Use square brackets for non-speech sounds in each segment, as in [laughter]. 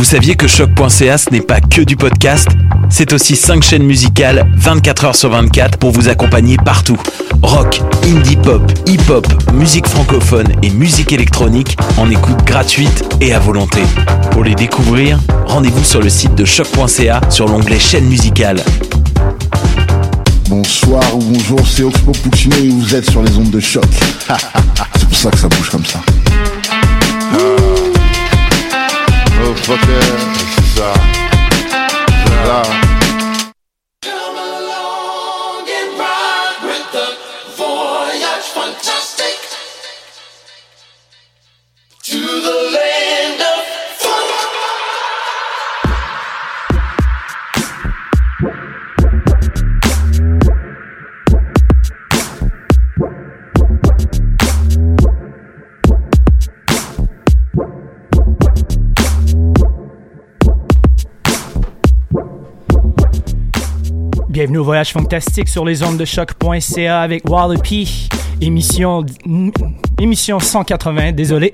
Vous saviez que choc.ca ce n'est pas que du podcast C'est aussi 5 chaînes musicales 24 heures sur 24 pour vous accompagner partout. Rock, indie pop, hip-hop, musique francophone et musique électronique en écoute gratuite et à volonté. Pour les découvrir, rendez-vous sur le site de choc.ca sur l'onglet chaîne musicale. Bonsoir ou bonjour, c'est Oxpo Puccino et vous êtes sur les ondes de choc. [laughs] c'est pour ça que ça bouge comme ça. você precisar. Bienvenue au Voyage Fantastique sur les ondes de choc.ca avec Wallopy, émission, émission 180, désolé.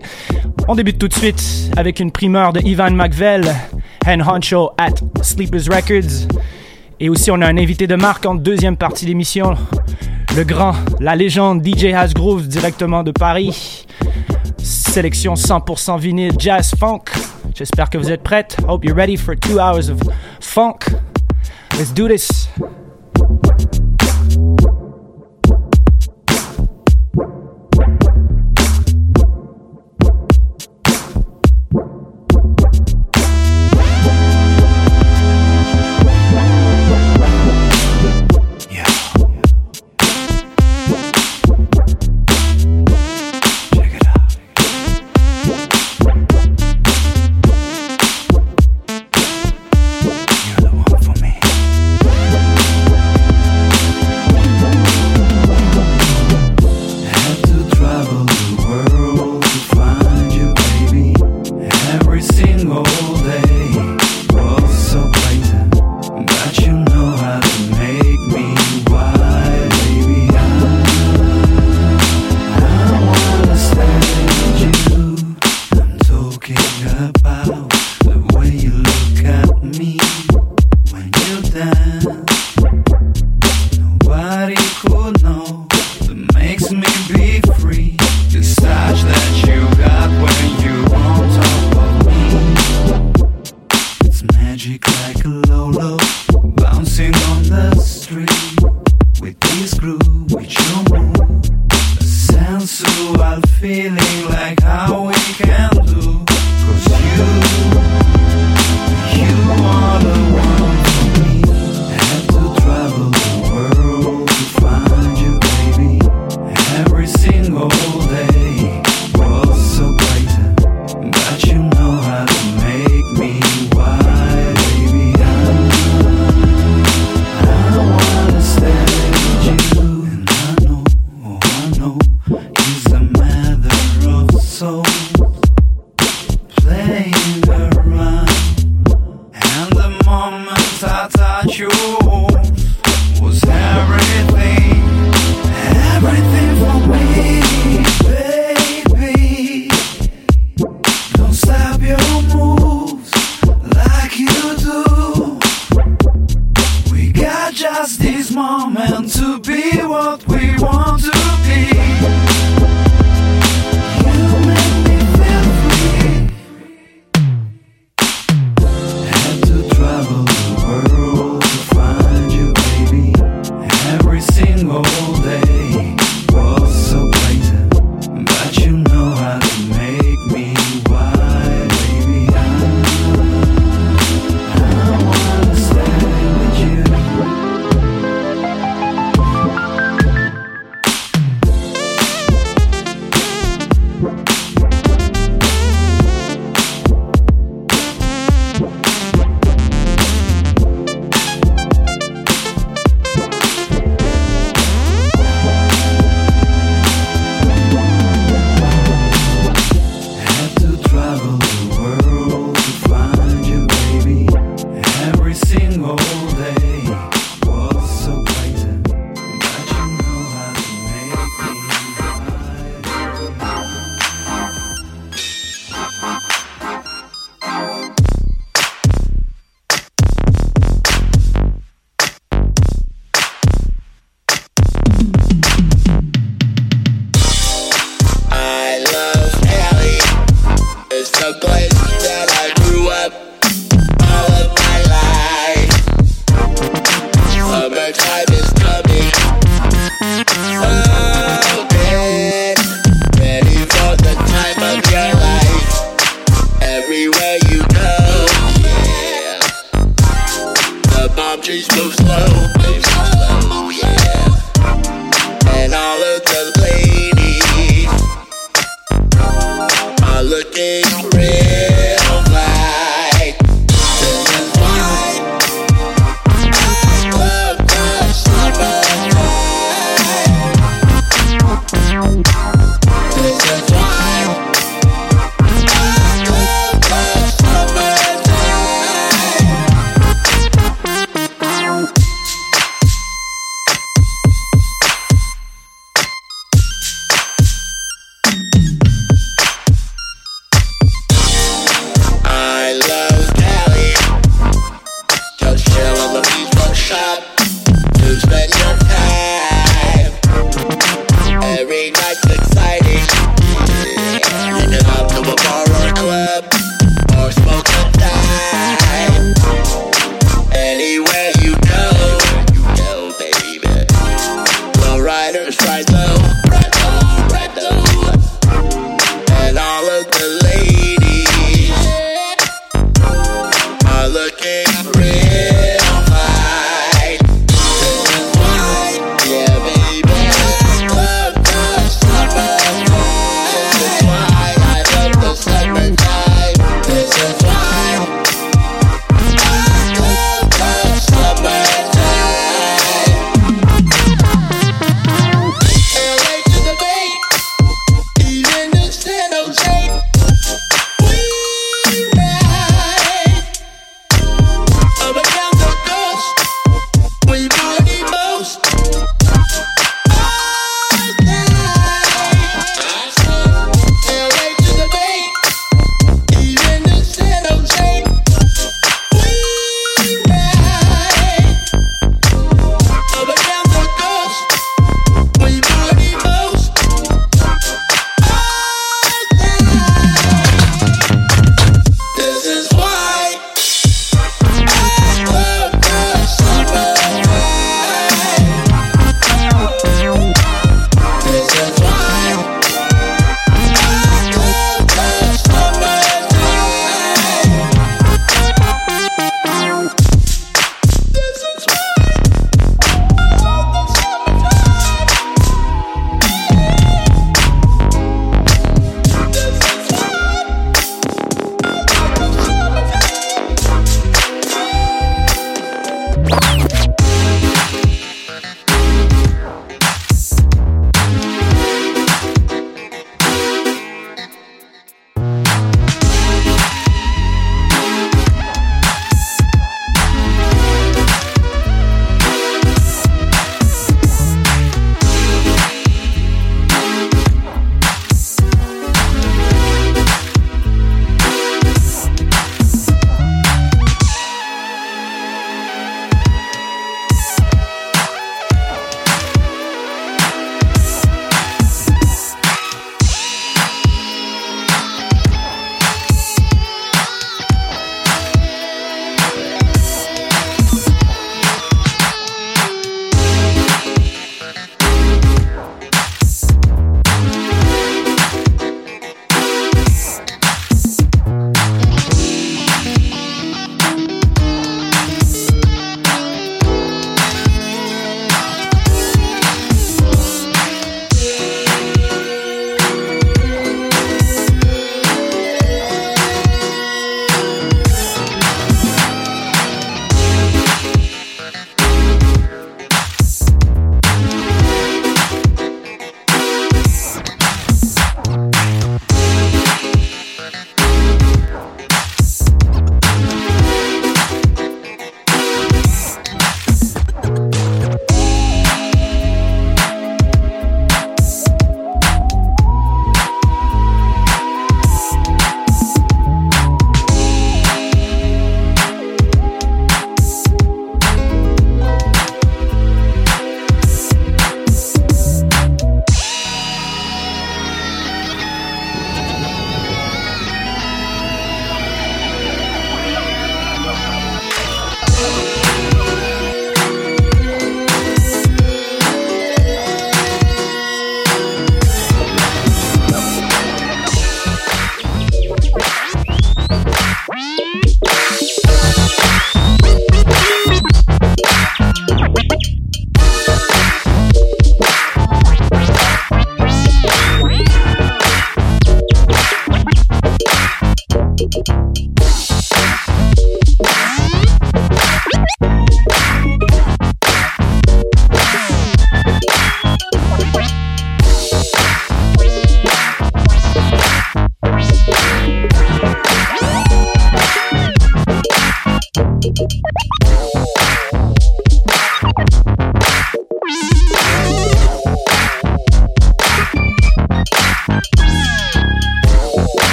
On débute tout de suite avec une primeur de Ivan McVell, and honcho at Sleepers Records. Et aussi, on a un invité de marque en deuxième partie d'émission, le grand, la légende DJ Hasgrove directement de Paris. Sélection 100% vinyle jazz funk. J'espère que vous êtes prêtes. Hope you're ready for two hours of funk. Let's do this.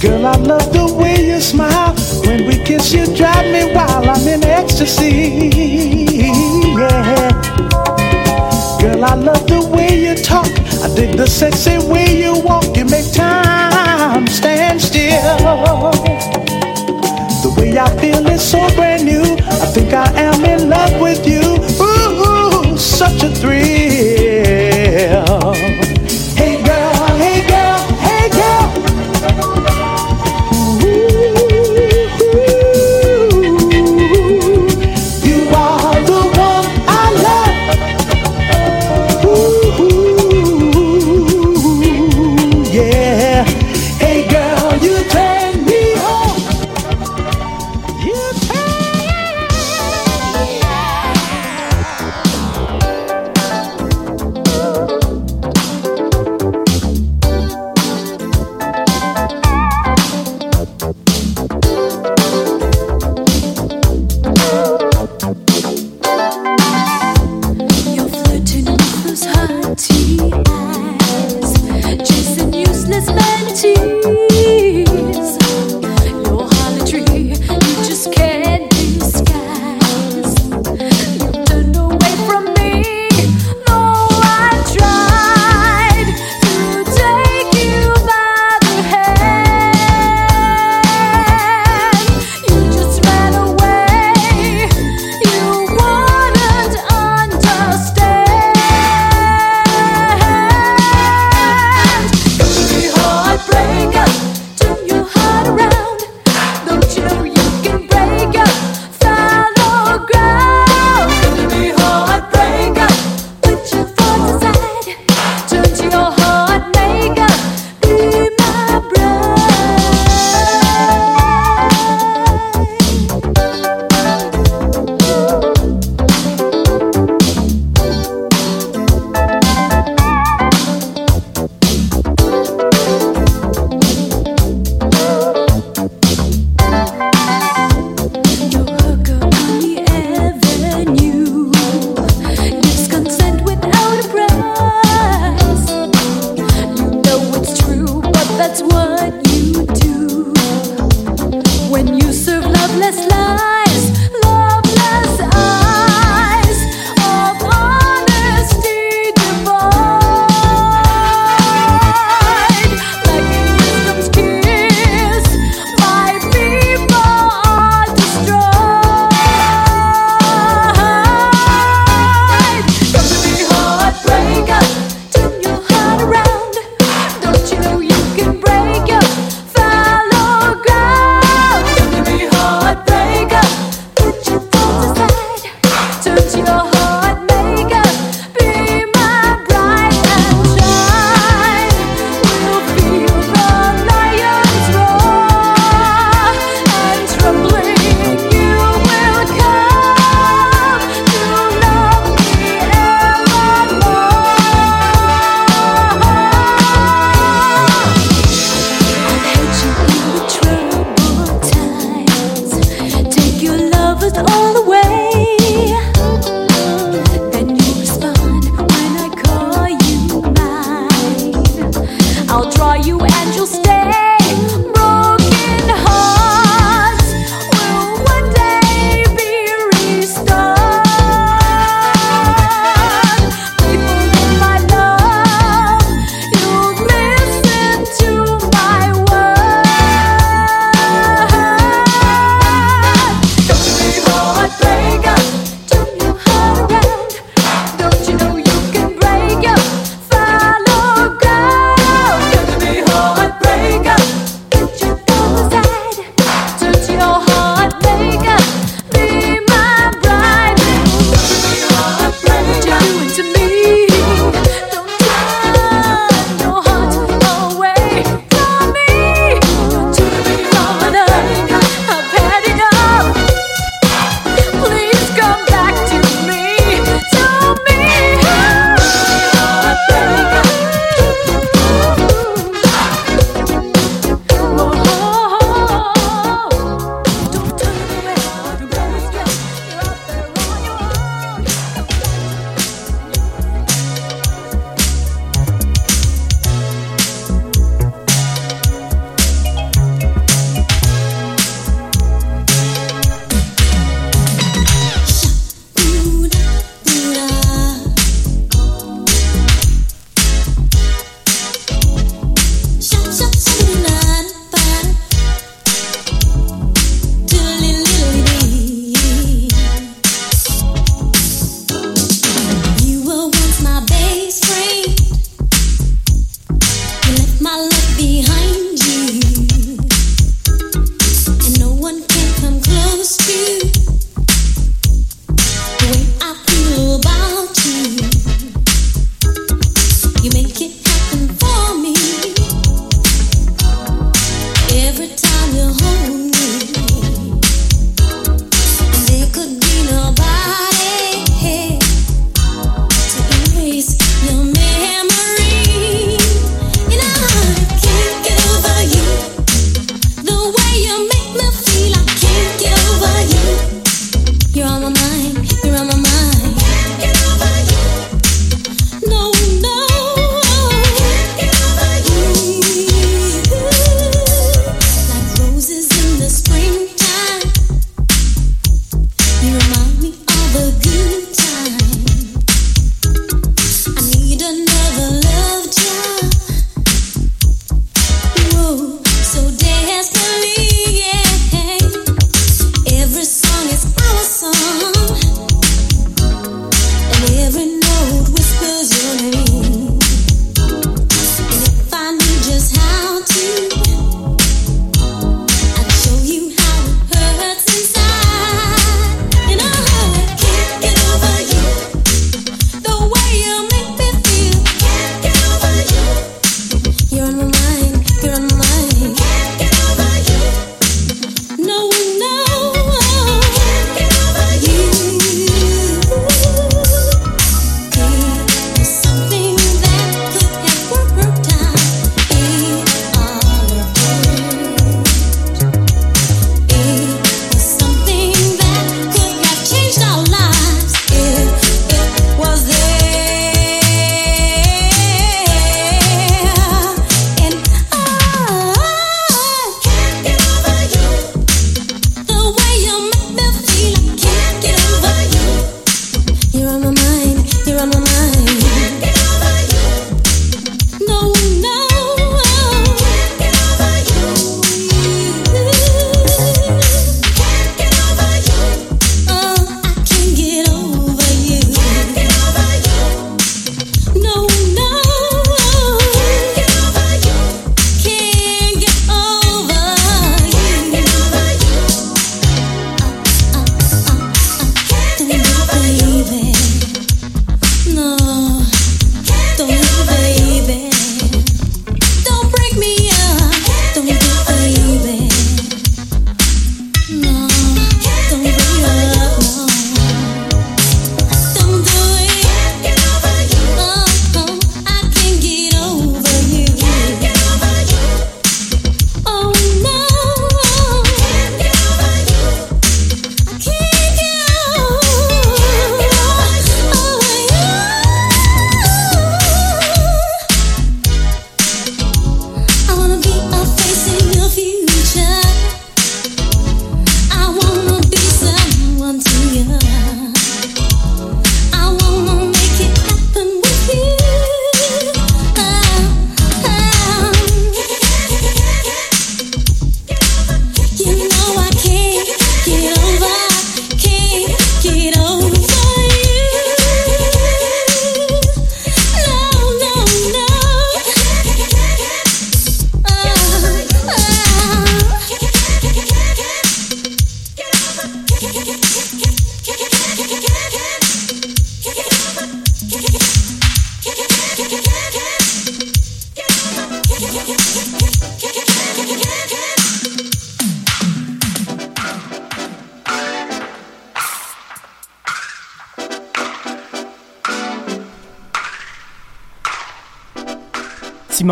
Girl, I love the way you smile. When we kiss, you drive me wild. I'm in ecstasy. Yeah. Girl, I love the way you talk. I dig the sexy way you walk. You make time stand still. The way I feel is so brand new. I think I am in love with you. Ooh, such a thrill.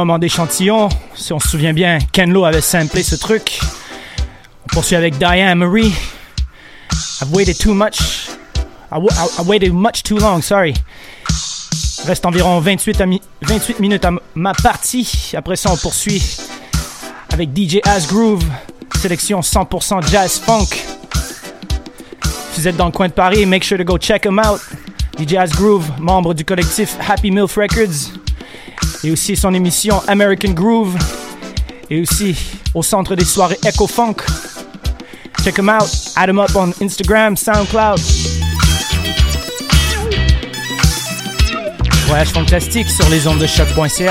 Petit moment d'échantillon. Si on se souvient bien, Ken Lo avait samplé ce truc. On poursuit avec Diane Marie. I've waited too much. I, wa- I- I waited much too long, sorry. Reste environ 28, à mi- 28 minutes à ma partie. Après ça, on poursuit avec DJ Asgroove. Sélection 100% jazz funk. Si vous êtes dans le coin de Paris, make sure to go check him out. DJ Asgroove, membre du collectif Happy Milf Records. Et aussi son émission American Groove. Et aussi au centre des soirées Echo Funk. Check him out. Add him up on Instagram, SoundCloud. Voyage fantastique sur les ondes de choc.ca.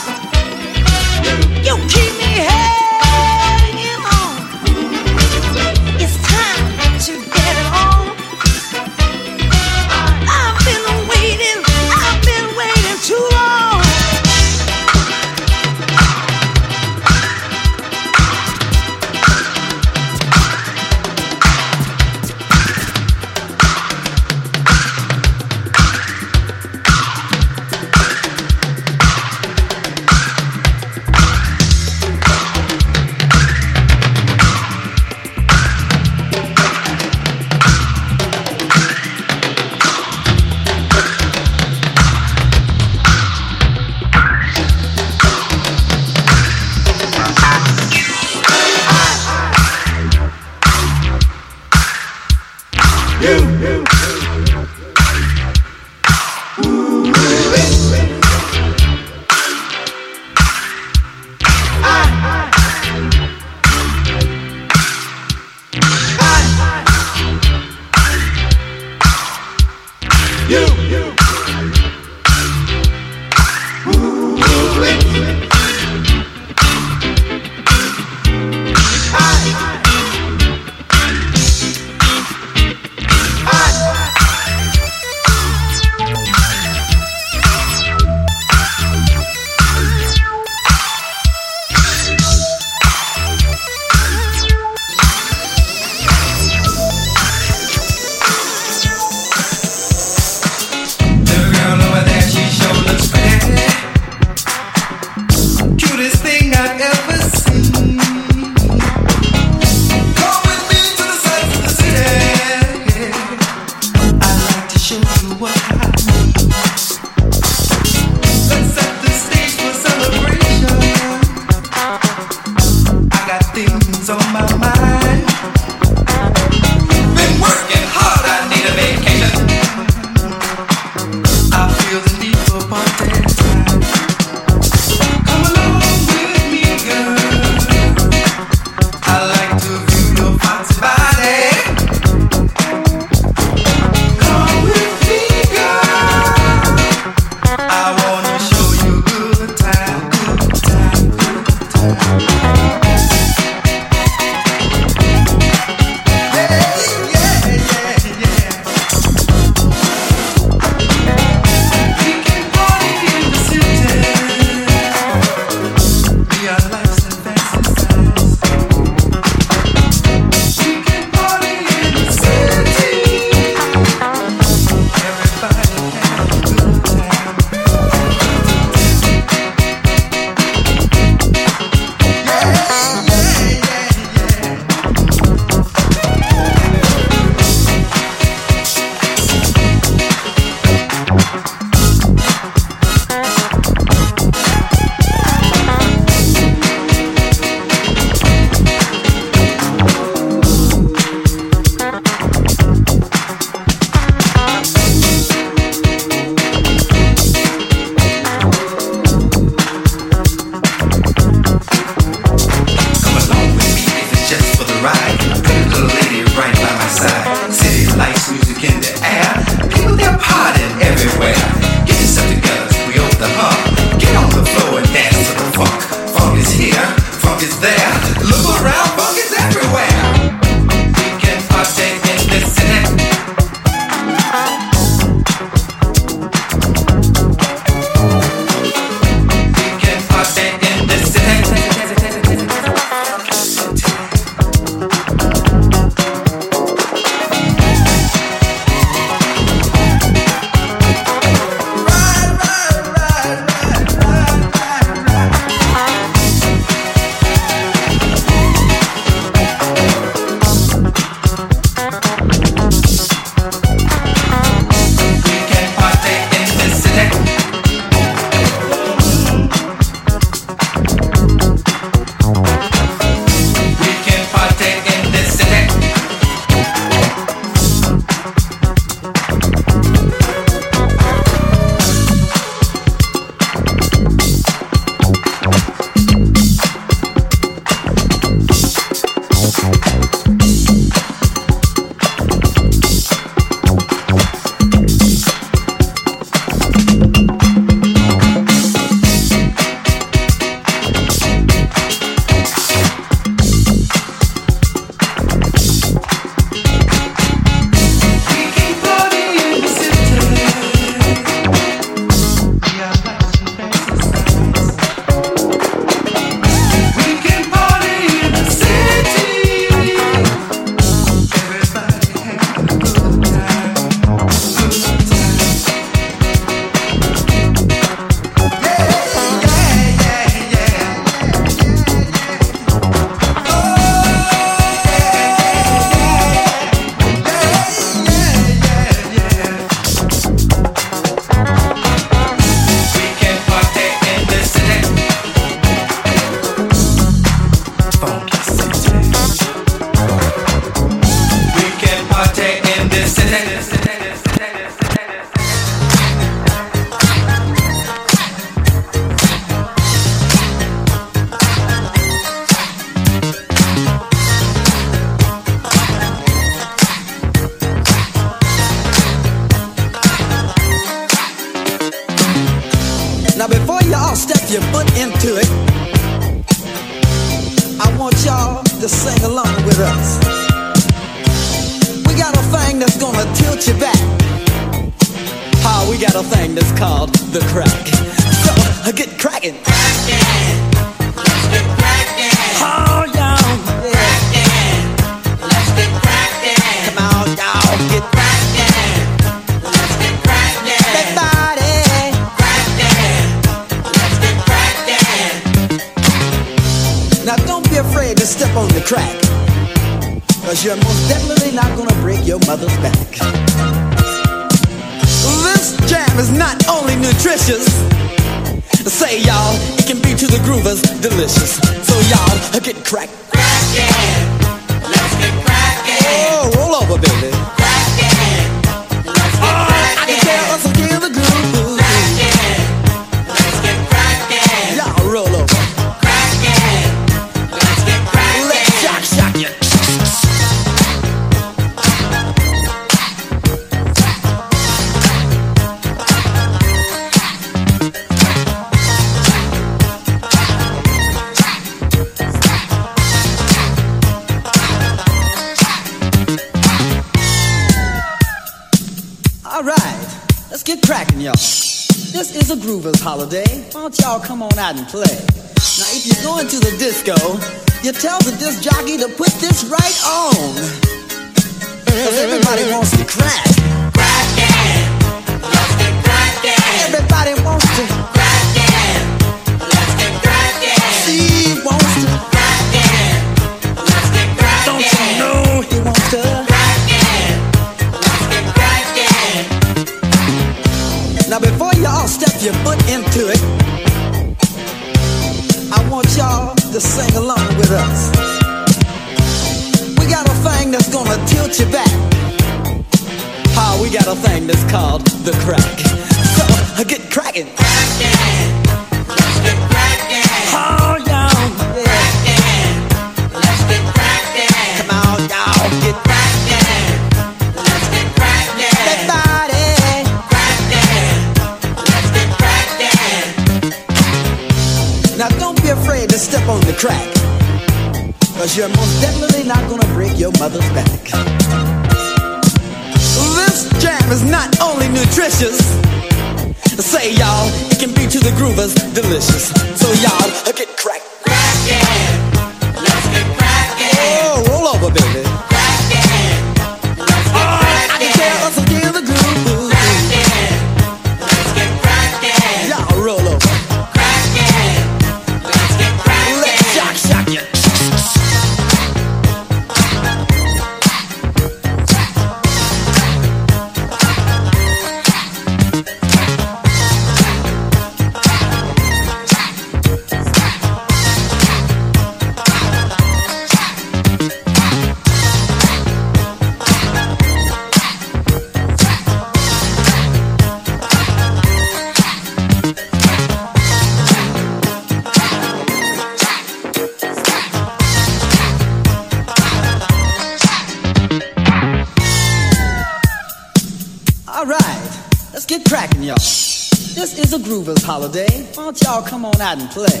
groovers holiday. Why don't y'all come on out and play?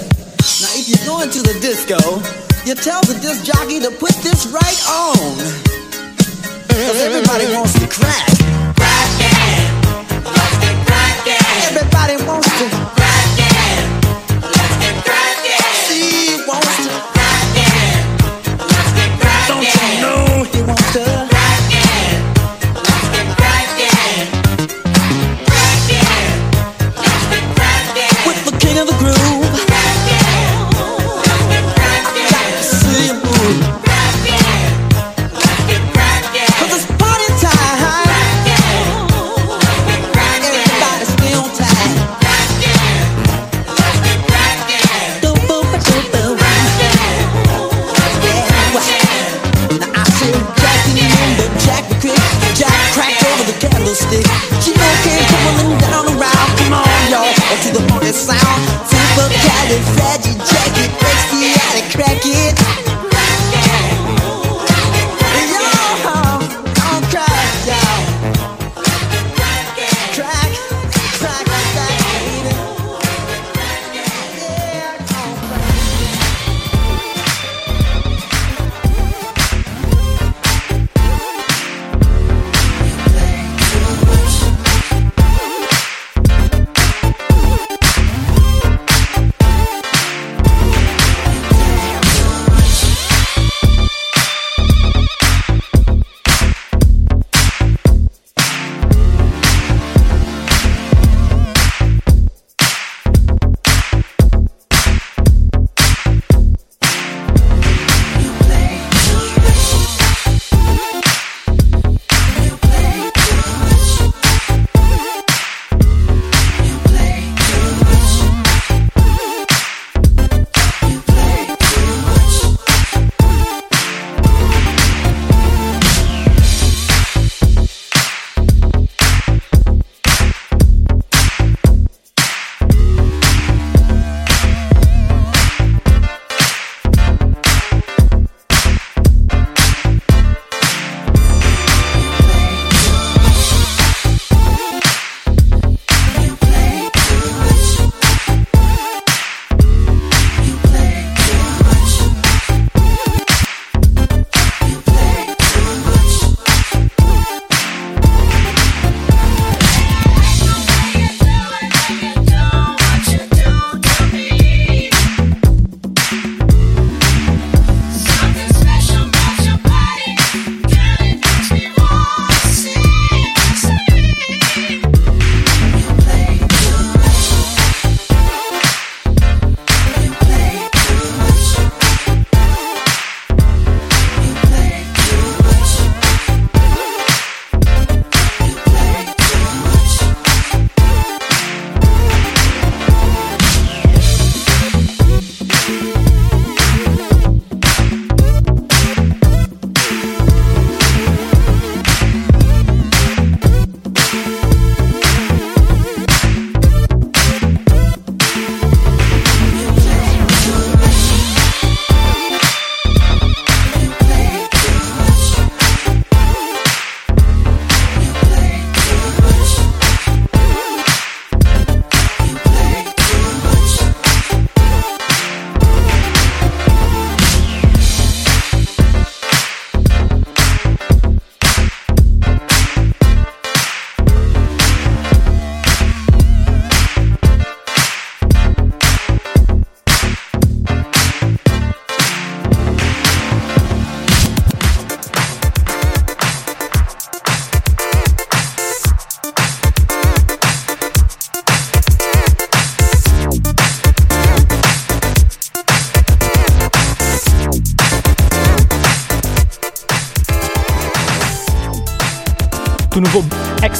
Now, if you're going to the disco, you tell the disc jockey to put this right on. Cause everybody wants to crack. Rock it! Wants it! Everybody wants to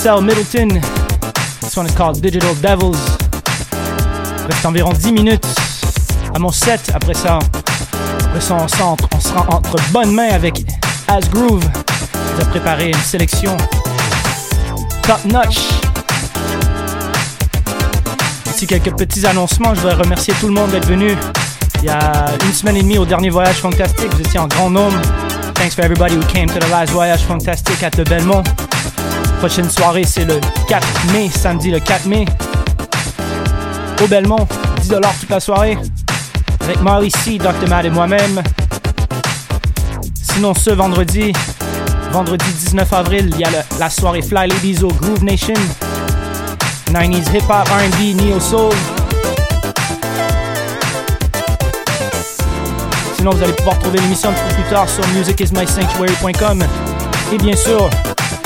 XL Middleton. This one is called Digital Devils. Reste environ 10 minutes à mon set. Après ça, après ça on, s'entre- on sera entre bonnes mains avec As Groove. Il a préparé une sélection top notch. Ici quelques petits annoncements. Je voudrais remercier tout le monde d'être venu. Il y a une semaine et demie au dernier voyage fantastique, vous étiez en grand nombre. Thanks for everybody who came to the last voyage fantastique at the Belmont. Prochaine soirée, c'est le 4 mai, samedi le 4 mai. Au Belmont, 10$ toute la soirée. Avec C, Dr. Matt et moi-même. Sinon, ce vendredi, vendredi 19 avril, il y a la soirée Fly Ladies au Groove Nation. 90s hip hop, RB, neo soul. Sinon, vous allez pouvoir trouver l'émission un peu plus tard sur musicismysanctuary.com et bien sûr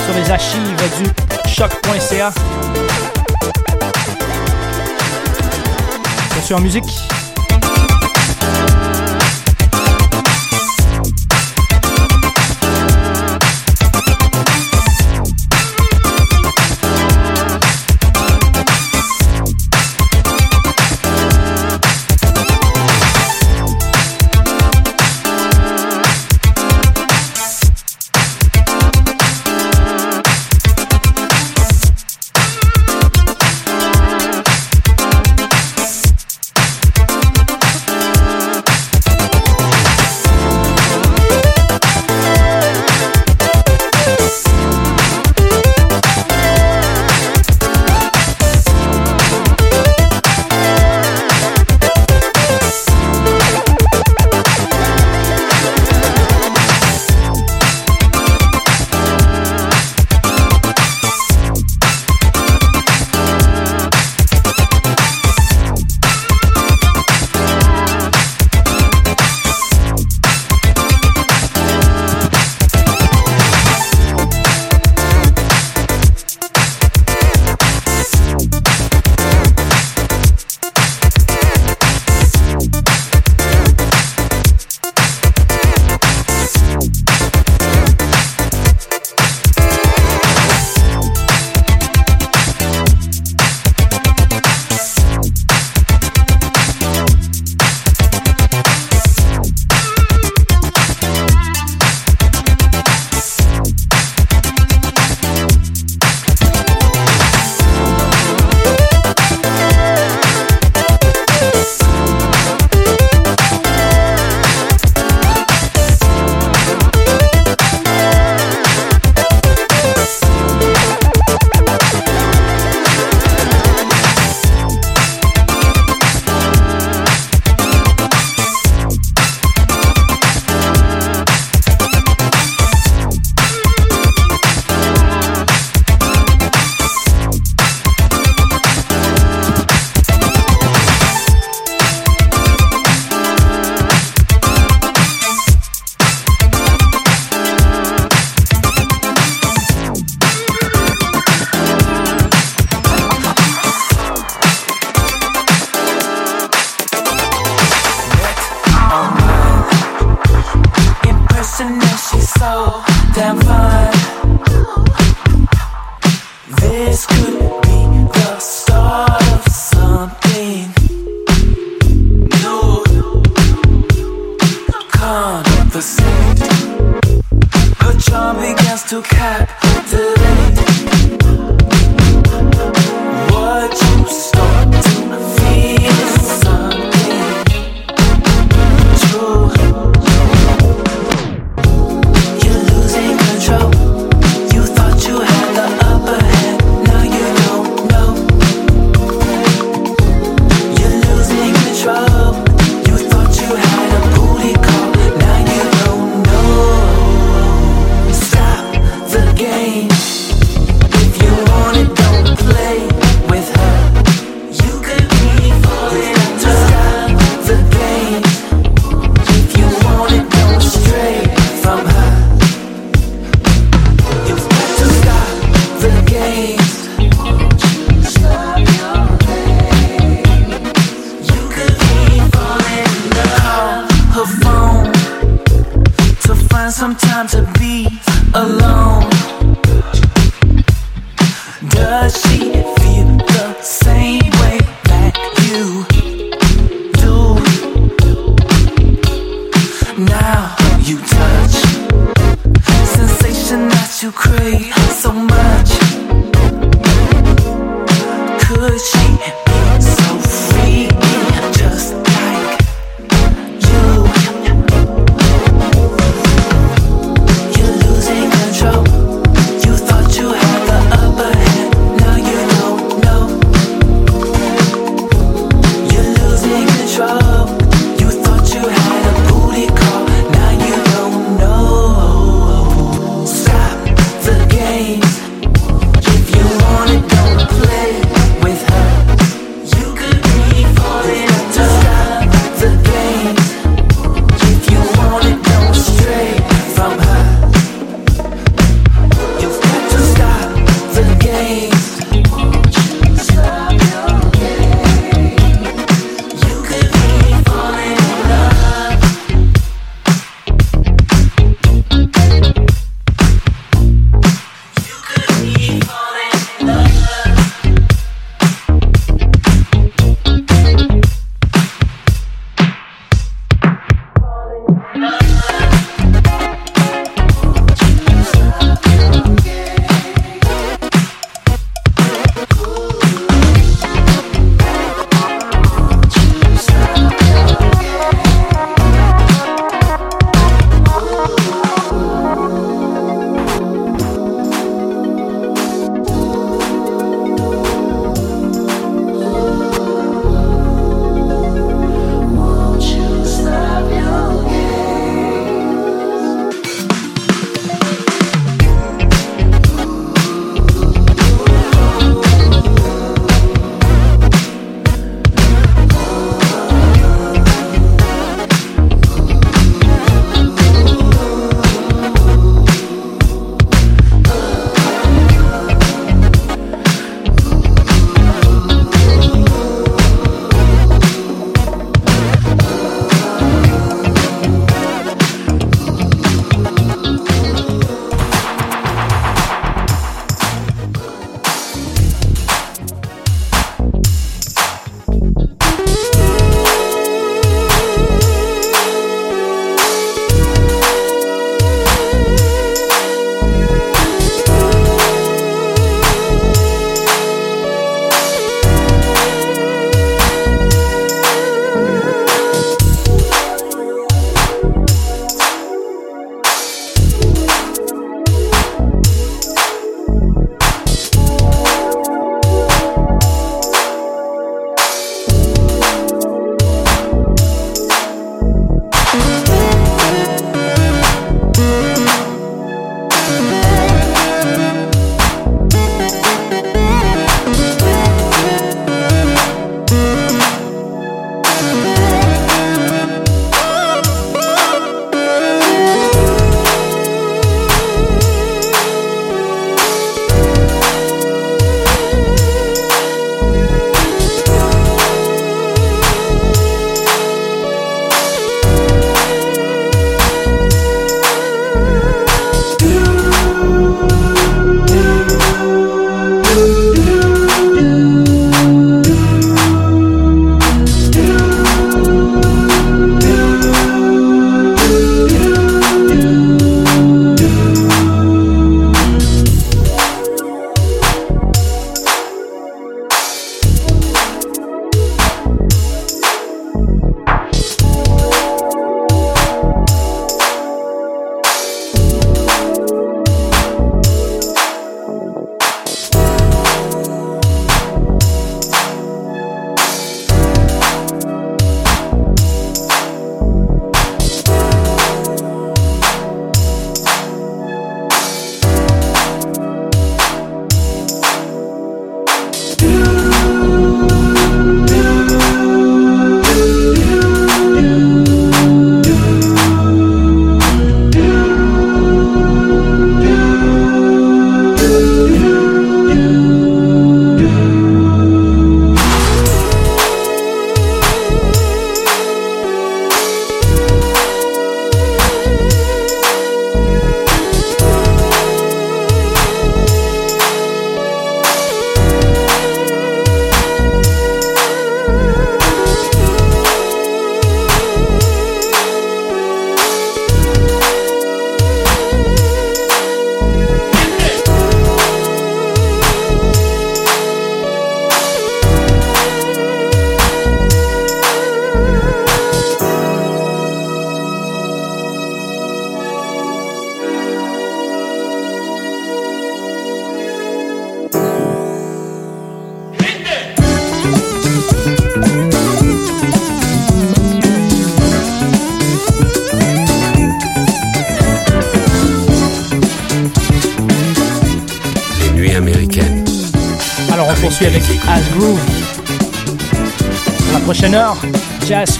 sur les archives du choc.ca. Bien sûr, en musique.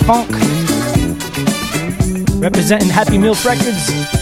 Funk. Representing Happy Meals Records.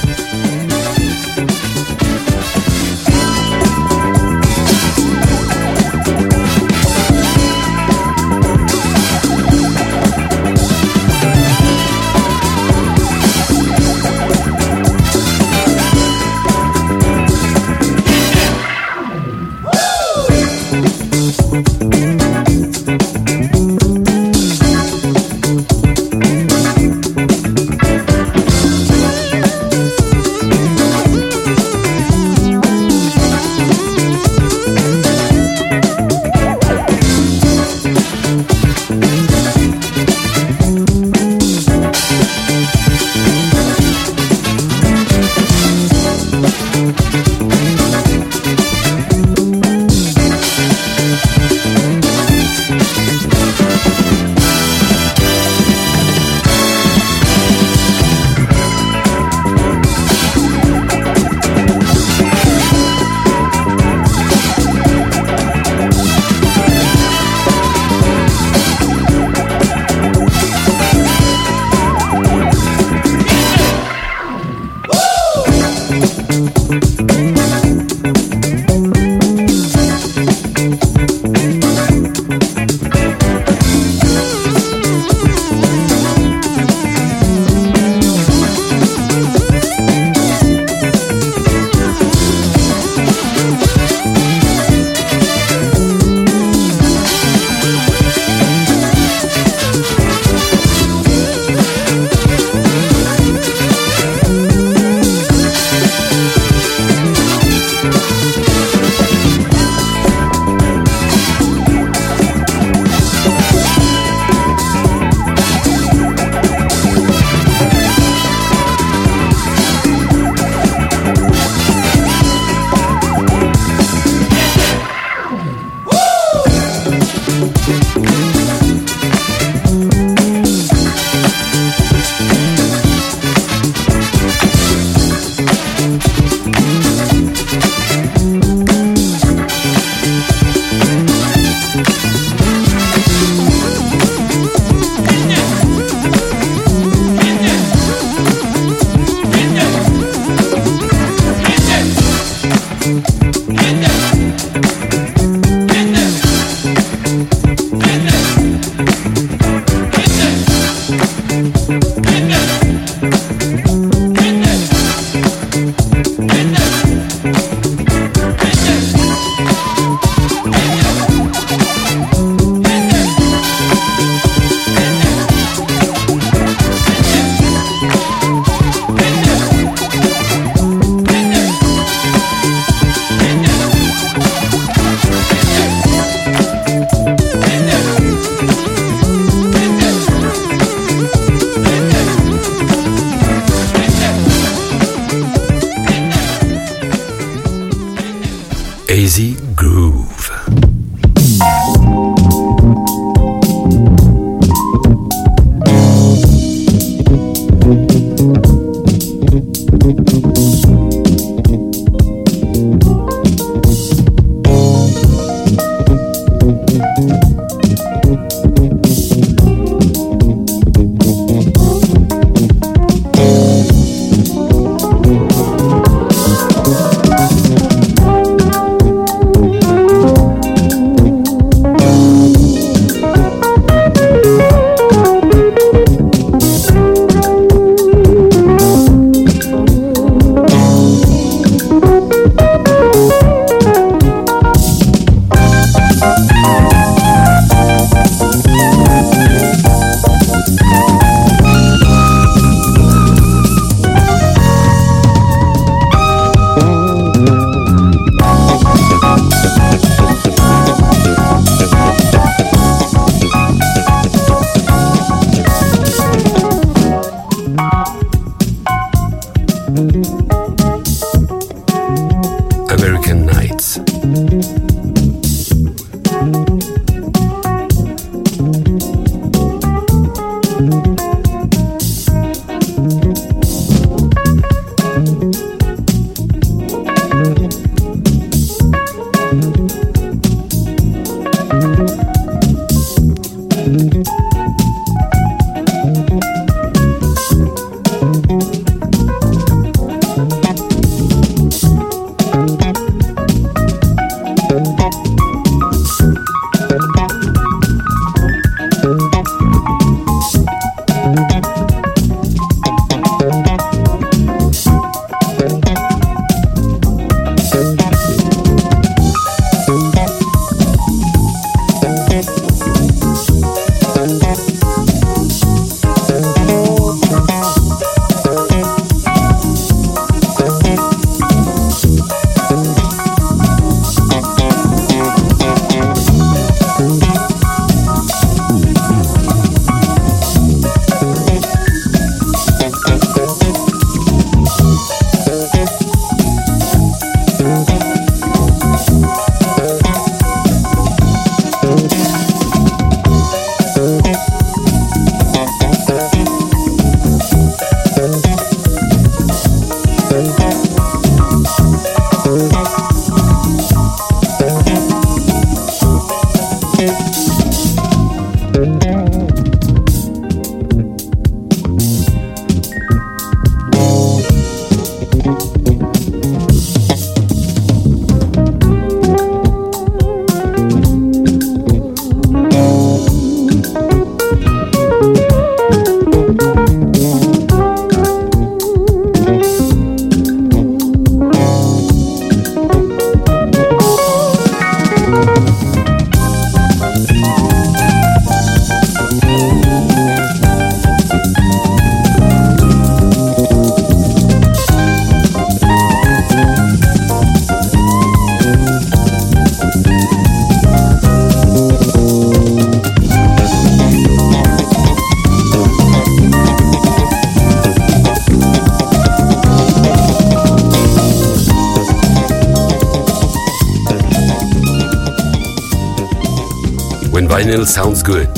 Good,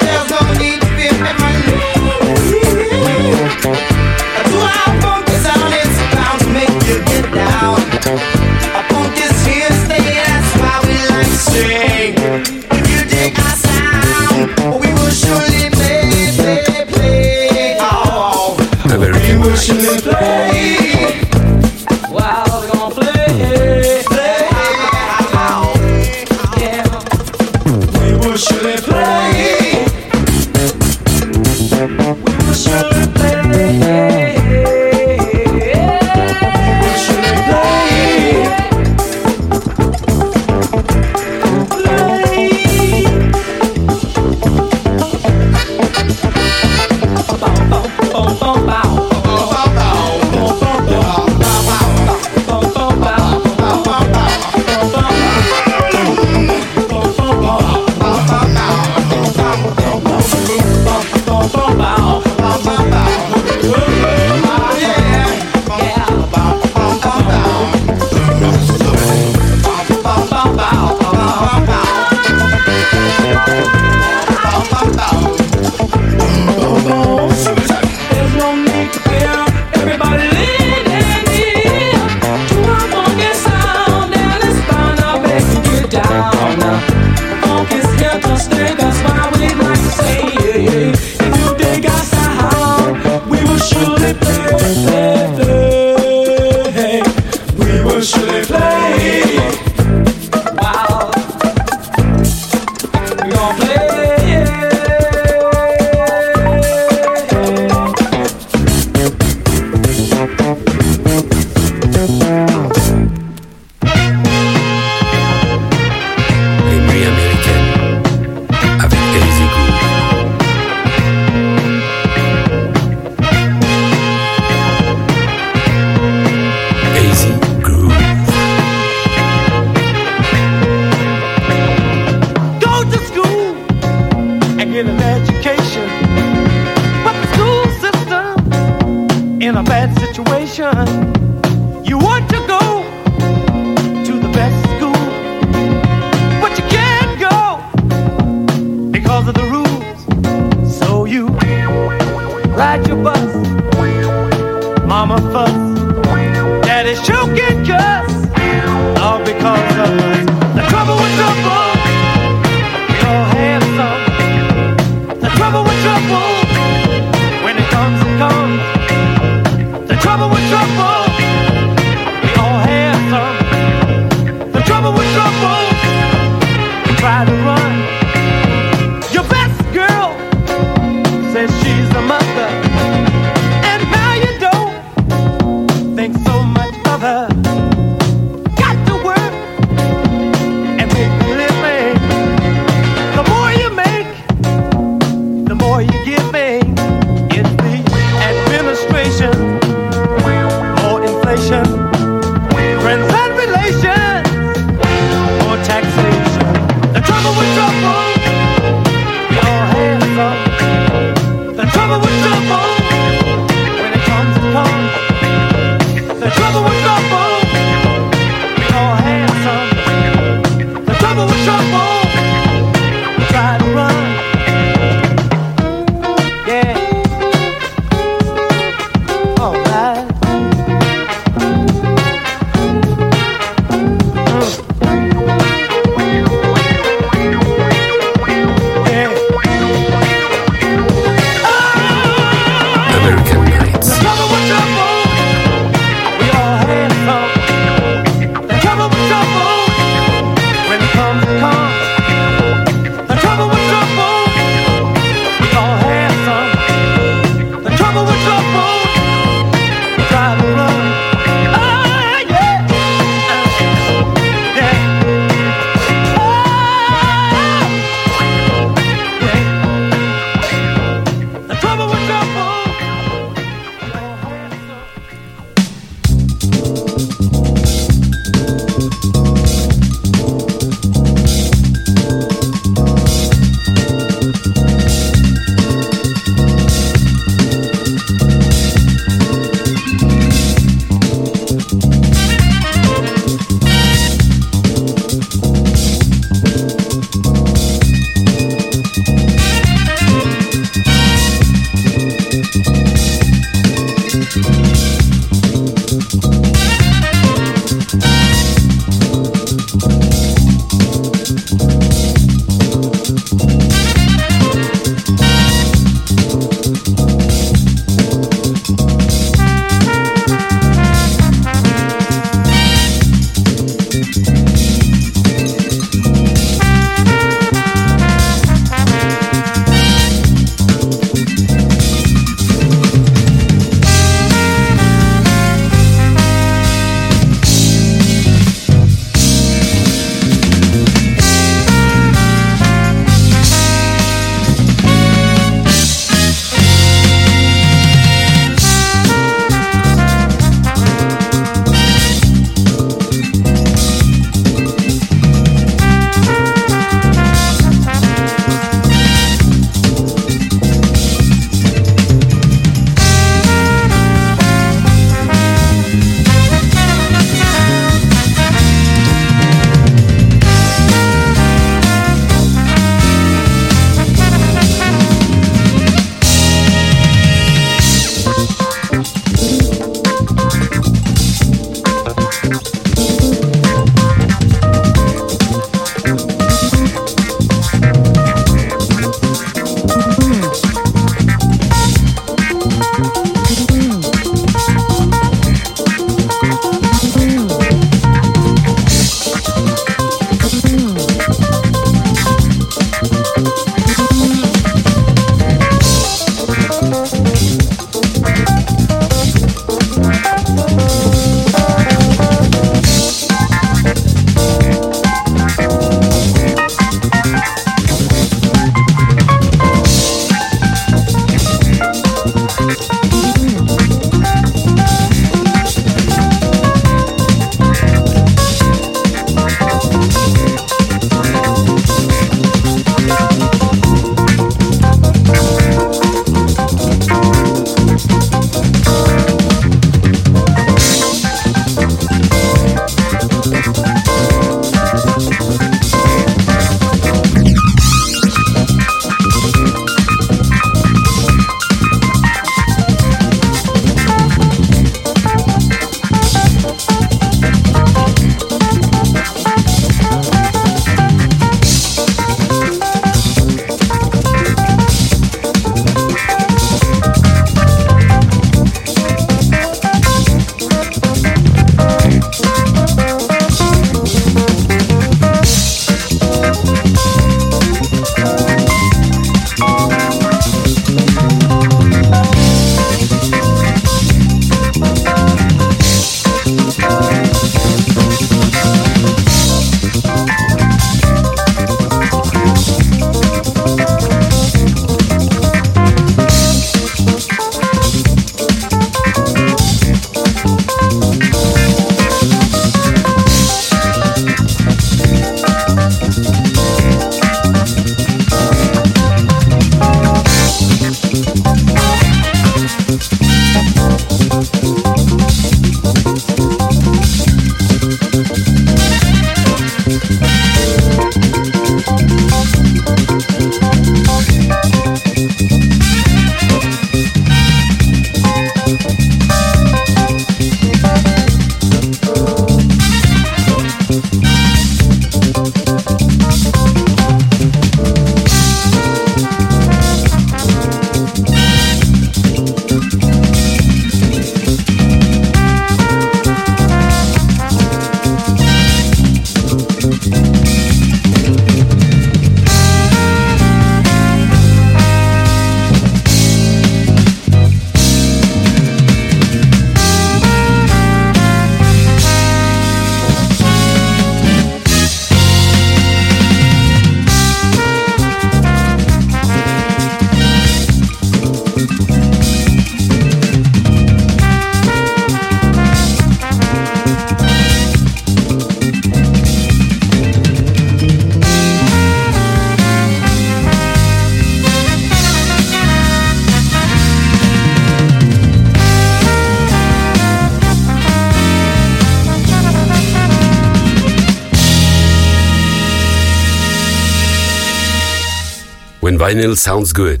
vinyl sounds good,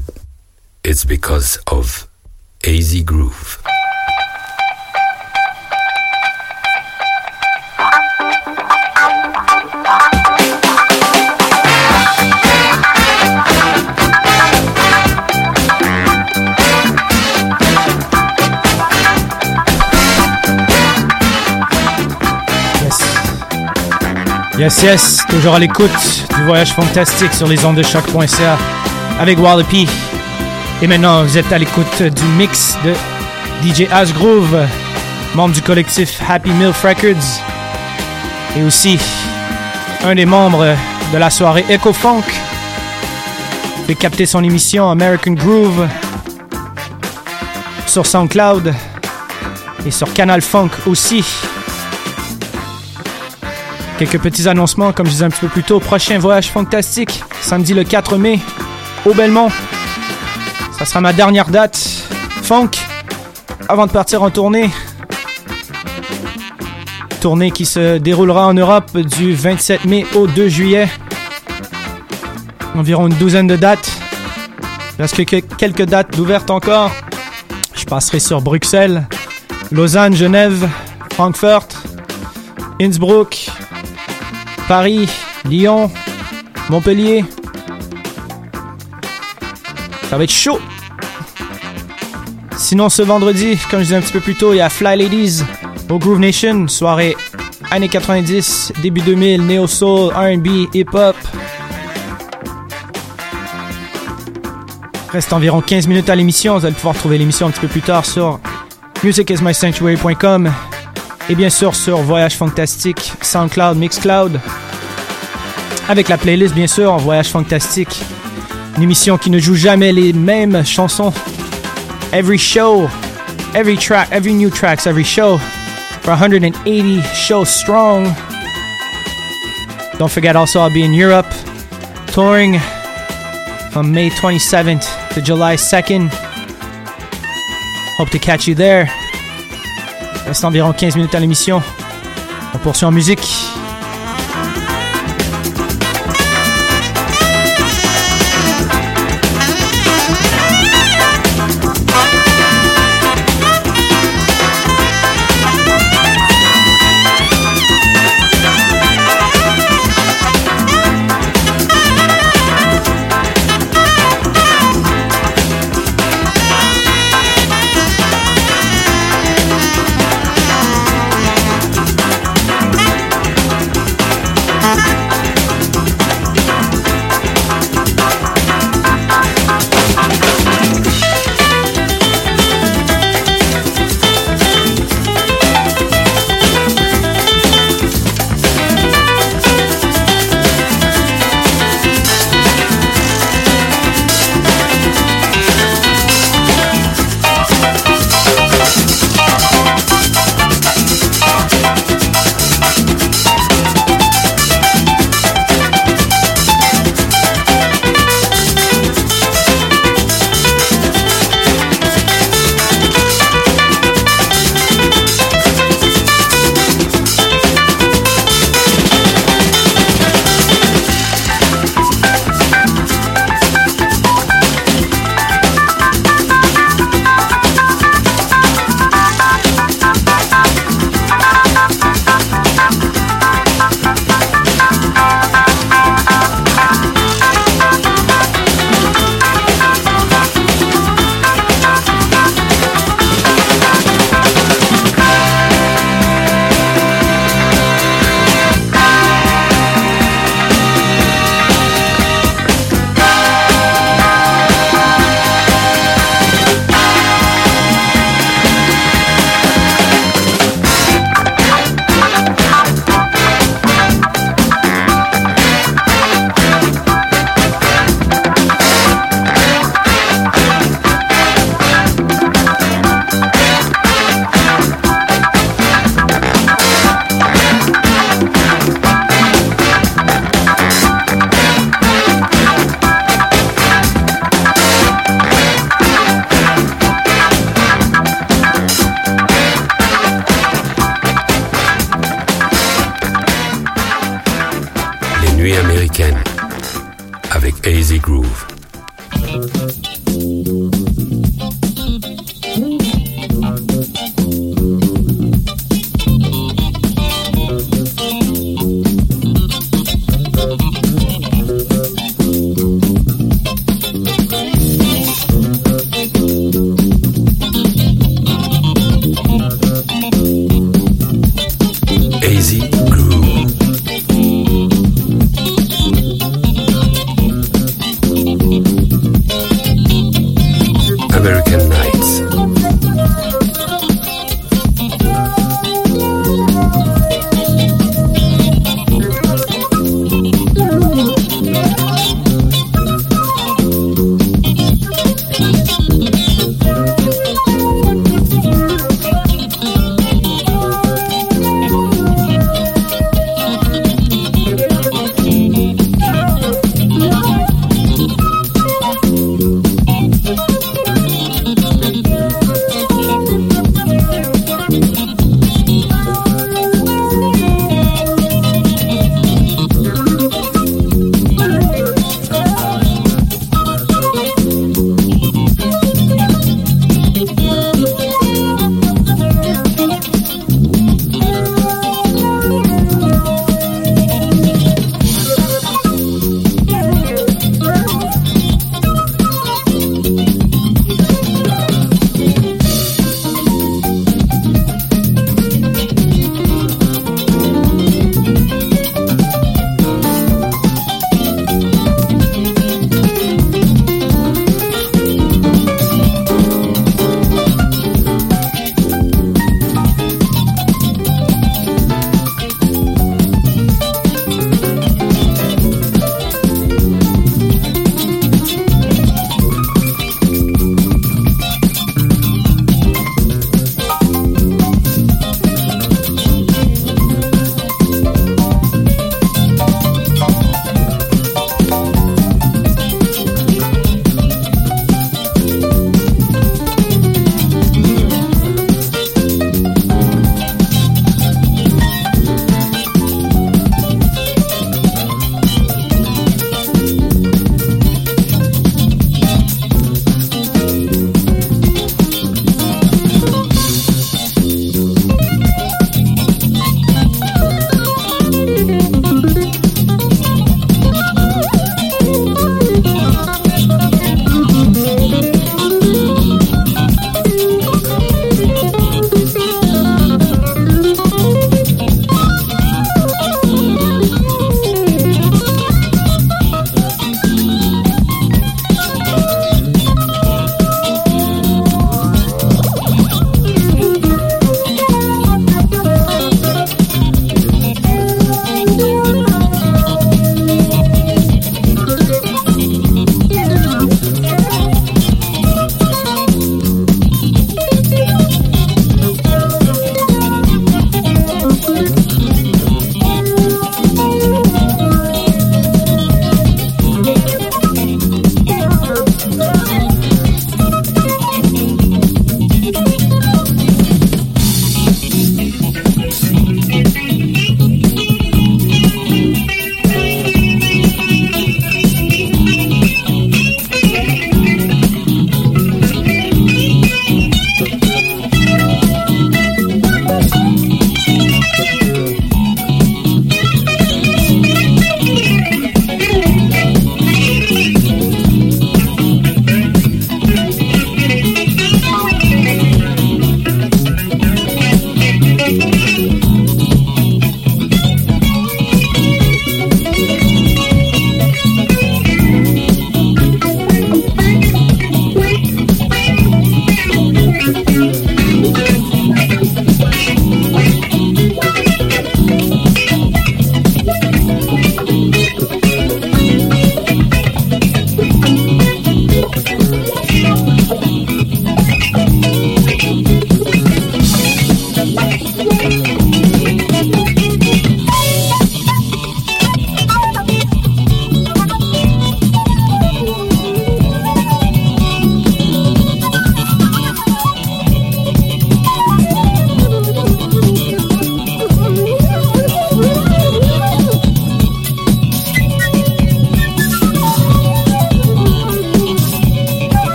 it's because of AZ Groove. Yes, yes, toujours à l'écoute du voyage fantastique sur les ondes de choc.ca avec Wallopy. Et maintenant, vous êtes à l'écoute du mix de DJ Asgroove, membre du collectif Happy Milk Records. Et aussi un des membres de la soirée Echo Funk. Vous pouvez capter son émission American Groove sur SoundCloud et sur Canal Funk aussi. Quelques petits annoncements, comme je disais un petit peu plus tôt. Prochain voyage fantastique, samedi le 4 mai, au Belmont. Ça sera ma dernière date. Funk, avant de partir en tournée. Tournée qui se déroulera en Europe du 27 mai au 2 juillet. Environ une douzaine de dates. Reste que quelques dates ouvertes encore. Je passerai sur Bruxelles, Lausanne, Genève, Francfort, Innsbruck, Paris, Lyon, Montpellier. Ça va être chaud. Sinon, ce vendredi, comme je disais un petit peu plus tôt, il y a Fly Ladies au Groove Nation, soirée années 90, début 2000, Neo Soul, RB, Hip Hop. Reste environ 15 minutes à l'émission. Vous allez pouvoir trouver l'émission un petit peu plus tard sur musicismysanctuary.com et bien sûr sur Voyage Fantastique, SoundCloud, Mixcloud. Avec la playlist, bien sûr, Voyage Fantastique. Une émission qui ne joue jamais les mêmes chansons. Every show, every track, every new tracks, every show. For 180 shows strong. Don't forget also I'll be in Europe touring from May 27th to July 2nd. Hope to catch you there. Reste environ 15 minutes à l'émission. On poursuit en musique.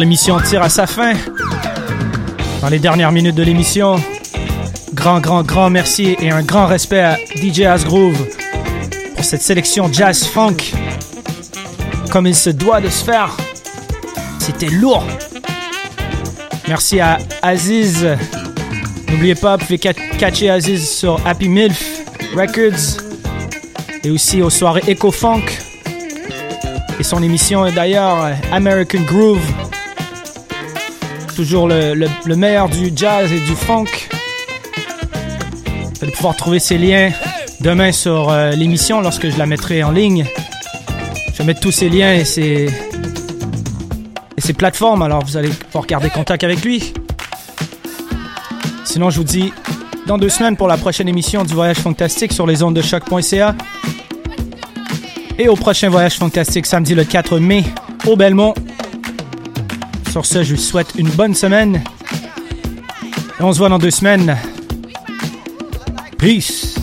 L'émission tire à sa fin. Dans les dernières minutes de l'émission, grand, grand, grand merci et un grand respect à DJ Asgroove pour cette sélection jazz funk comme il se doit de se faire. C'était lourd. Merci à Aziz. N'oubliez pas, vous pouvez ca- catcher Aziz sur Happy Milf Records et aussi aux soirées Eco Funk. Et son émission est d'ailleurs American Groove. Toujours le, le- le meilleur du jazz et du funk. Vous allez pouvoir trouver ces liens demain sur euh, l'émission lorsque je la mettrai en ligne. Je vais mettre tous ces liens et ces, et ces plateformes, alors vous allez pouvoir garder contact avec lui. Sinon, je vous dis dans deux semaines pour la prochaine émission du Voyage Fantastique sur les ondes de choc.ca. Et au prochain Voyage Fantastique samedi le 4 mai au Belmont. Sur ce, je vous souhaite une bonne semaine. Et on se voit dans deux semaines. Peace.